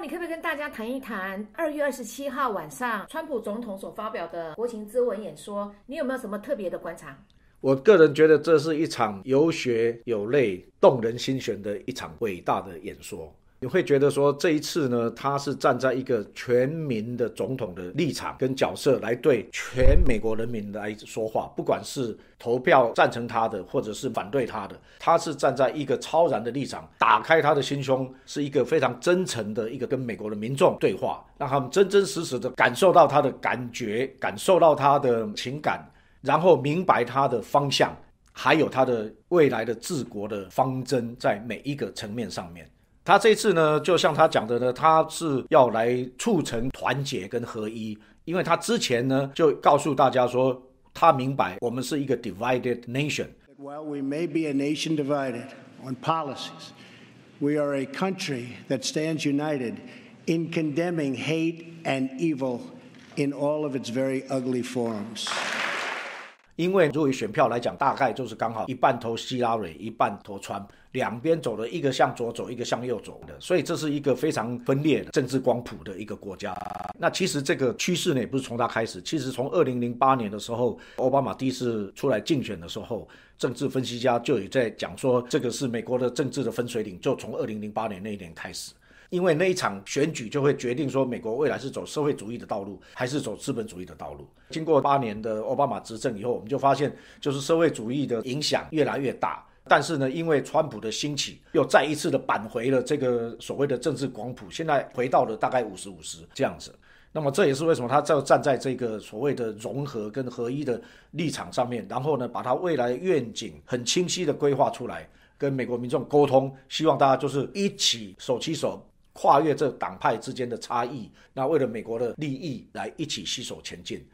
你可不可以跟大家谈一谈二月二十七号晚上川普总统所发表的国情咨文演说？你有没有什么特别的观察？我个人觉得这是一场有血有泪、动人心弦的一场伟大的演说。你会觉得说这一次呢，他是站在一个全民的总统的立场跟角色来对全美国人民来说话，不管是投票赞成他的，或者是反对他的，他是站在一个超然的立场，打开他的心胸，是一个非常真诚的一个跟美国的民众对话，让他们真真实实的感受到他的感觉，感受到他的情感，然后明白他的方向，还有他的未来的治国的方针，在每一个层面上面。他这次呢，就像他讲的呢，他是要来促成团结跟合一，因为他之前呢就告诉大家说，他明白我们是一个 divided nation。While we may be a nation divided on policies, we are a country that stands united in condemning hate and evil in all of its very ugly forms. 因为作为选票来讲，大概就是刚好一半投希拉蕊，一半投川，两边走的一个向左走，一个向右走的，所以这是一个非常分裂的政治光谱的一个国家。那其实这个趋势呢，也不是从他开始，其实从二零零八年的时候，奥巴马第一次出来竞选的时候，政治分析家就有在讲说，这个是美国的政治的分水岭，就从二零零八年那一年开始。因为那一场选举就会决定说，美国未来是走社会主义的道路，还是走资本主义的道路。经过八年的奥巴马执政以后，我们就发现，就是社会主义的影响越来越大。但是呢，因为川普的兴起，又再一次的扳回了这个所谓的政治光谱，现在回到了大概五十五十这样子。那么这也是为什么他在站在这个所谓的融合跟合一的立场上面，然后呢，把他未来愿景很清晰的规划出来，跟美国民众沟通，希望大家就是一起手牵手。跨越这党派之间的差异，那为了美国的利益来一起携手前进。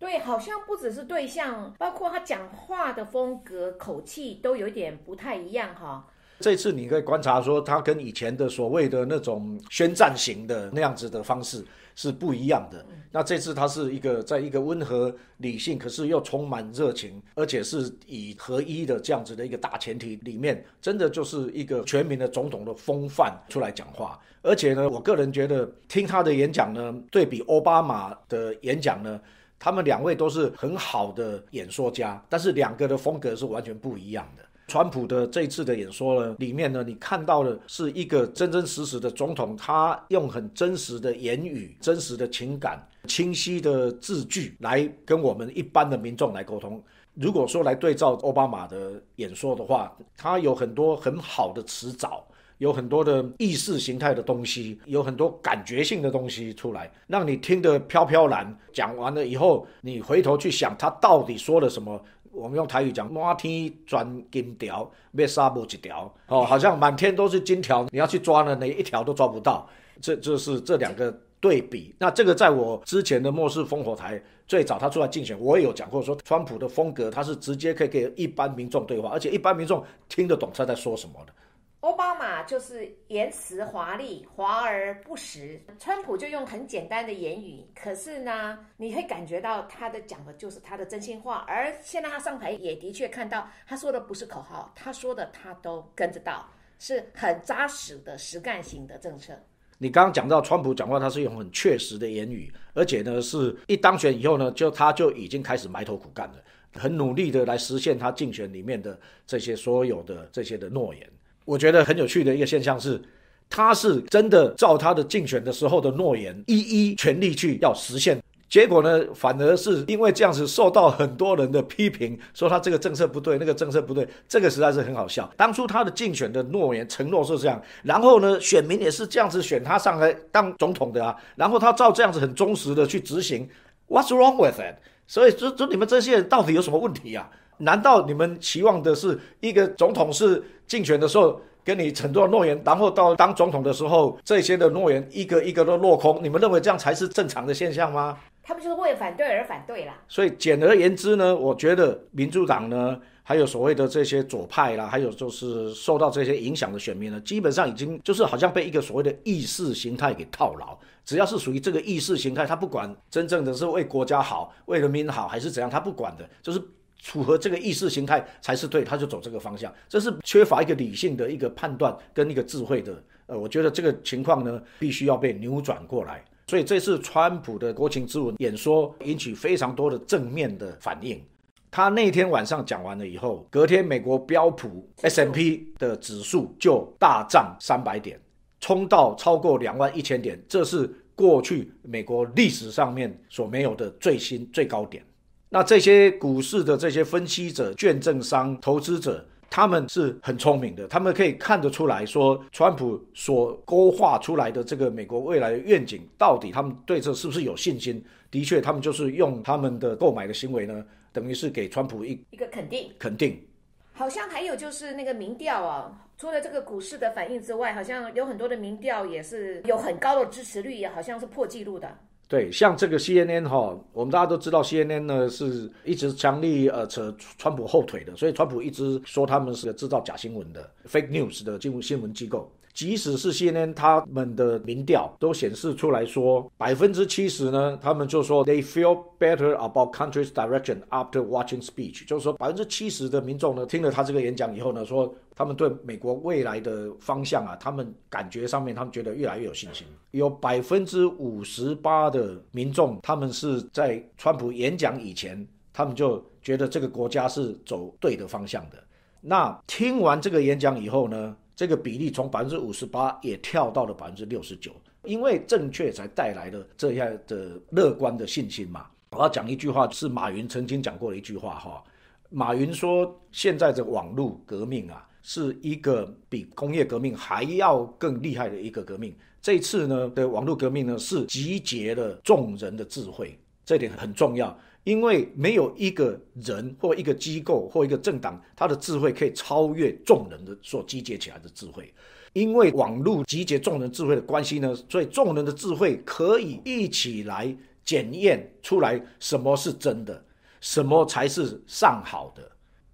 对，好像不只是对象，包括他讲话的风格、口气都有点不太一样哈。这次你可以观察说，他跟以前的所谓的那种宣战型的那样子的方式。是不一样的。那这次他是一个在一个温和、理性，可是又充满热情，而且是以合一的这样子的一个大前提里面，真的就是一个全民的总统的风范出来讲话。而且呢，我个人觉得听他的演讲呢，对比奥巴马的演讲呢，他们两位都是很好的演说家，但是两个的风格是完全不一样的。川普的这次的演说呢，里面呢，你看到的是一个真真实实的总统，他用很真实的言语、真实的情感、清晰的字句来跟我们一般的民众来沟通。如果说来对照奥巴马的演说的话，他有很多很好的词藻，有很多的意识形态的东西，有很多感觉性的东西出来，让你听得飘飘然。讲完了以后，你回头去想他到底说了什么。我们用台语讲，满天钻金条，要杀不一条，哦，好像满天都是金条，你要去抓呢，哪一条都抓不到。这就是这两个对比。那这个在我之前的末世烽火台，最早他出来竞选，我也有讲过，说川普的风格，他是直接可以给一般民众对话，而且一般民众听得懂他在说什么的。奥巴马就是言辞华丽，华而不实；川普就用很简单的言语，可是呢，你会感觉到他的讲的就是他的真心话。而现在他上台也的确看到，他说的不是口号，他说的他都跟着到，是很扎实的实干型的政策。你刚刚讲到川普讲话，他是用很确实的言语，而且呢，是一当选以后呢，就他就已经开始埋头苦干了，很努力的来实现他竞选里面的这些所有的这些的诺言。我觉得很有趣的一个现象是，他是真的照他的竞选的时候的诺言，一一全力去要实现。结果呢，反而是因为这样子受到很多人的批评，说他这个政策不对，那个政策不对。这个实在是很好笑。当初他的竞选的诺言承诺是这样，然后呢，选民也是这样子选他上来当总统的啊。然后他照这样子很忠实的去执行。What's wrong with it？所以，就就你们这些人到底有什么问题啊？难道你们期望的是一个总统是竞选的时候跟你承诺诺言，然后到当总统的时候，这些的诺言一个一个都落空？你们认为这样才是正常的现象吗？他们就是为反对而反对啦。所以简而言之呢，我觉得民主党呢，还有所谓的这些左派啦，还有就是受到这些影响的选民呢，基本上已经就是好像被一个所谓的意识形态给套牢。只要是属于这个意识形态，他不管真正的是为国家好、为人民好还是怎样，他不管的，就是。符合这个意识形态才是对，他就走这个方向，这是缺乏一个理性的一个判断跟一个智慧的呃，我觉得这个情况呢，必须要被扭转过来。所以这次川普的国情咨文演说引起非常多的正面的反应。他那天晚上讲完了以后，隔天美国标普 S M P 的指数就大涨三百点，冲到超过两万一千点，这是过去美国历史上面所没有的最新最高点。那这些股市的这些分析者、券证商、投资者。他们是很聪明的，他们可以看得出来说，川普所勾画出来的这个美国未来的愿景，到底他们对这是不是有信心？的确，他们就是用他们的购买的行为呢，等于是给川普一一个肯定。肯定。好像还有就是那个民调啊，除了这个股市的反应之外，好像有很多的民调也是有很高的支持率，也好像是破纪录的。对，像这个 CNN 哈，我们大家都知道 CNN 呢是一直强力呃扯川普后腿的，所以川普一直说他们是制造假新闻的 fake news 的新闻新闻机构。即使是 CNN 他们的民调都显示出来说，百分之七十呢，他们就说 they feel better about country's direction after watching speech，就是说百分之七十的民众呢，听了他这个演讲以后呢，说他们对美国未来的方向啊，他们感觉上面他们觉得越来越有信心。有百分之五十八的民众，他们是在川普演讲以前，他们就觉得这个国家是走对的方向的。那听完这个演讲以后呢？这个比例从百分之五十八也跳到了百分之六十九，因为正确才带来了这样的乐观的信心嘛。我要讲一句话，是马云曾经讲过的一句话哈。马云说，现在的网络革命啊，是一个比工业革命还要更厉害的一个革命。这次呢的网络革命呢，是集结了众人的智慧，这点很重要。因为没有一个人或一个机构或一个政党，他的智慧可以超越众人的所集结起来的智慧。因为网络集结众人智慧的关系呢，所以众人的智慧可以一起来检验出来什么是真的，什么才是上好的，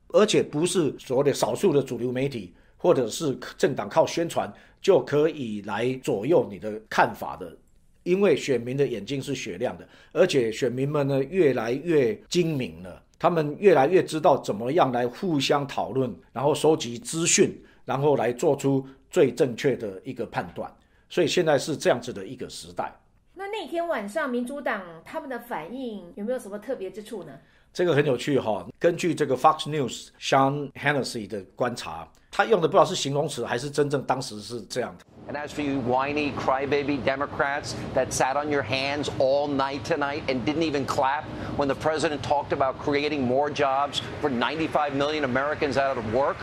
而且不是所谓的少数的主流媒体或者是政党靠宣传就可以来左右你的看法的。因为选民的眼睛是雪亮的，而且选民们呢越来越精明了，他们越来越知道怎么样来互相讨论，然后收集资讯，然后来做出最正确的一个判断。所以现在是这样子的一个时代。那那天晚上民主党他们的反应有没有什么特别之处呢？这个很有趣哈。根据这个 Fox News Sean Hannity 的观察，他用的不知道是形容词还是真正当时是这样的。And as for you whiny crybaby Democrats that sat on your hands all night tonight and didn't even clap when the president talked about creating more jobs for 95 million Americans out of work,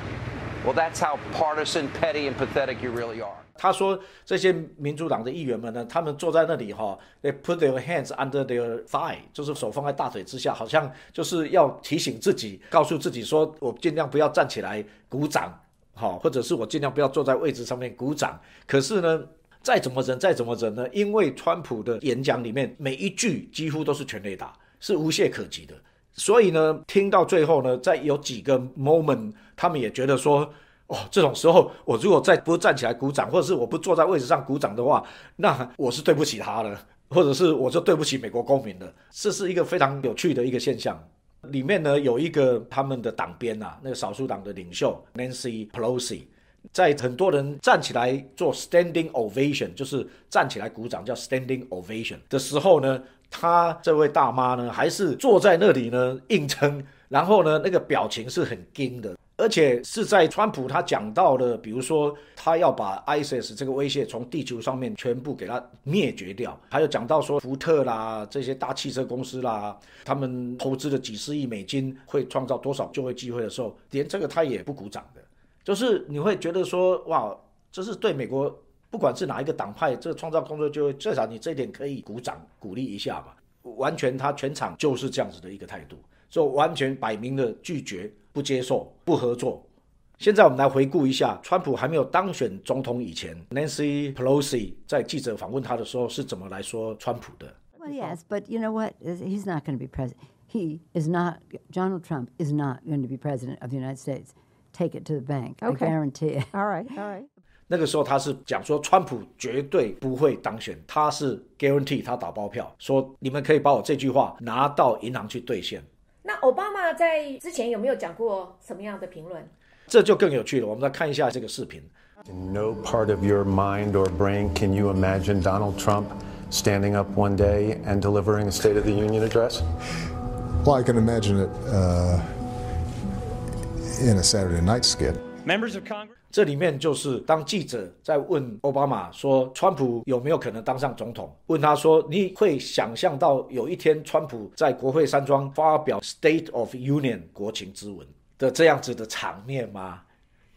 well, that's how partisan, petty, and pathetic you really are. 他说：“这些民主党的议员们呢，他们坐在那里哈，they put their hands under their thigh，就是手放在大腿之下，好像就是要提醒自己，告诉自己说，我尽量不要站起来鼓掌。” 好，或者是我尽量不要坐在位置上面鼓掌。可是呢，再怎么忍，再怎么忍呢？因为川普的演讲里面每一句几乎都是全雷打，是无懈可击的。所以呢，听到最后呢，在有几个 moment，他们也觉得说，哦，这种时候我如果再不站起来鼓掌，或者是我不坐在位置上鼓掌的话，那我是对不起他了，或者是我就对不起美国公民了。这是一个非常有趣的一个现象。里面呢有一个他们的党鞭呐，那个少数党的领袖 Nancy Pelosi，在很多人站起来做 standing ovation，就是站起来鼓掌叫 standing ovation 的时候呢，他这位大妈呢还是坐在那里呢硬撑，然后呢那个表情是很惊的。而且是在川普他讲到的，比如说他要把 ISIS 这个威胁从地球上面全部给它灭绝掉，还有讲到说福特啦这些大汽车公司啦，他们投资了几十亿美金会创造多少就业机会的时候，连这个他也不鼓掌的，就是你会觉得说哇，这是对美国不管是哪一个党派，这个创造工作就会至少你这一点可以鼓掌鼓励一下嘛，完全他全场就是这样子的一个态度，就完全摆明了拒绝。不接受，不合作。现在我们来回顾一下，川普还没有当选总统以前，Nancy Pelosi 在记者访问他的时候是怎么来说川普的？Well, yes, but you know what? He's not going to be president. He is not. Donald Trump is not going to be president of the United States. Take it to the bank. I guarantee it. All right, all right. 那个时候他是讲说，川普绝对不会当选，他是 guarantee 他打包票，说你们可以把我这句话拿到银行去兑现。那奥巴马在之前有没有讲过什么样的评论？这就更有趣了。我们来看一下这个视频。 In no part of your mind or brain can you imagine Donald Trump standing up one day and delivering a State of the Union address? Well, I can imagine it uh, in a Saturday night skit. Members of Congress. 这里面就是当记者在问奥巴马说，川普有没有可能当上总统？问他说，你会想象到有一天川普在国会山庄发表 State of Union 国情之文的这样子的场面吗？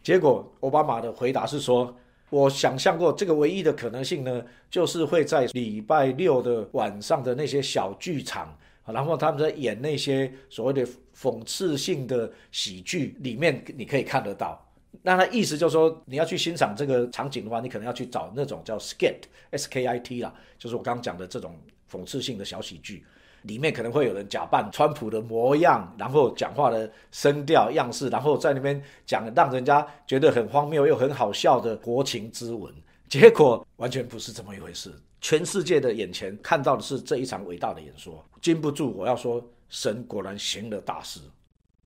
结果奥巴马的回答是说，我想象过这个唯一的可能性呢，就是会在礼拜六的晚上的那些小剧场，然后他们在演那些所谓的讽刺性的喜剧里面，你可以看得到。那他意思就是说，你要去欣赏这个场景的话，你可能要去找那种叫 skit，s k i t 啦，就是我刚刚讲的这种讽刺性的小喜剧，里面可能会有人假扮川普的模样，然后讲话的声调样式，然后在那边讲让人家觉得很荒谬又很好笑的国情之文，结果完全不是这么一回事。全世界的眼前看到的是这一场伟大的演说，禁不住我要说，神果然行了大事。